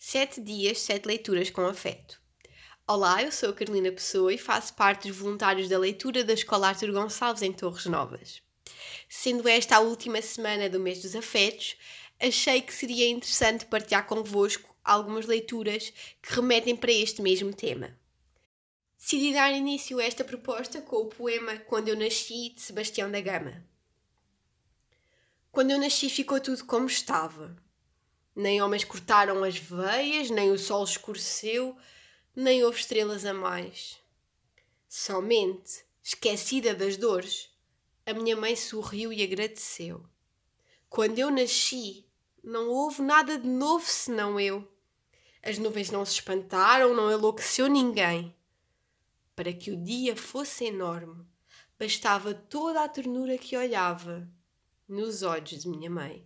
Sete dias, sete leituras com afeto. Olá, eu sou a Carolina Pessoa e faço parte dos voluntários da leitura da Escola Artur Gonçalves em Torres Novas. Sendo esta a última semana do mês dos afetos, achei que seria interessante partilhar convosco algumas leituras que remetem para este mesmo tema. Decidi dar início a esta proposta com o poema Quando Eu Nasci, de Sebastião da Gama. Quando eu nasci ficou tudo como estava nem homens cortaram as veias, nem o sol escureceu, nem houve estrelas a mais. Somente, esquecida das dores, a minha mãe sorriu e agradeceu. Quando eu nasci, não houve nada de novo senão eu. As nuvens não se espantaram, não enlouqueceu ninguém. Para que o dia fosse enorme, bastava toda a ternura que olhava nos olhos de minha mãe.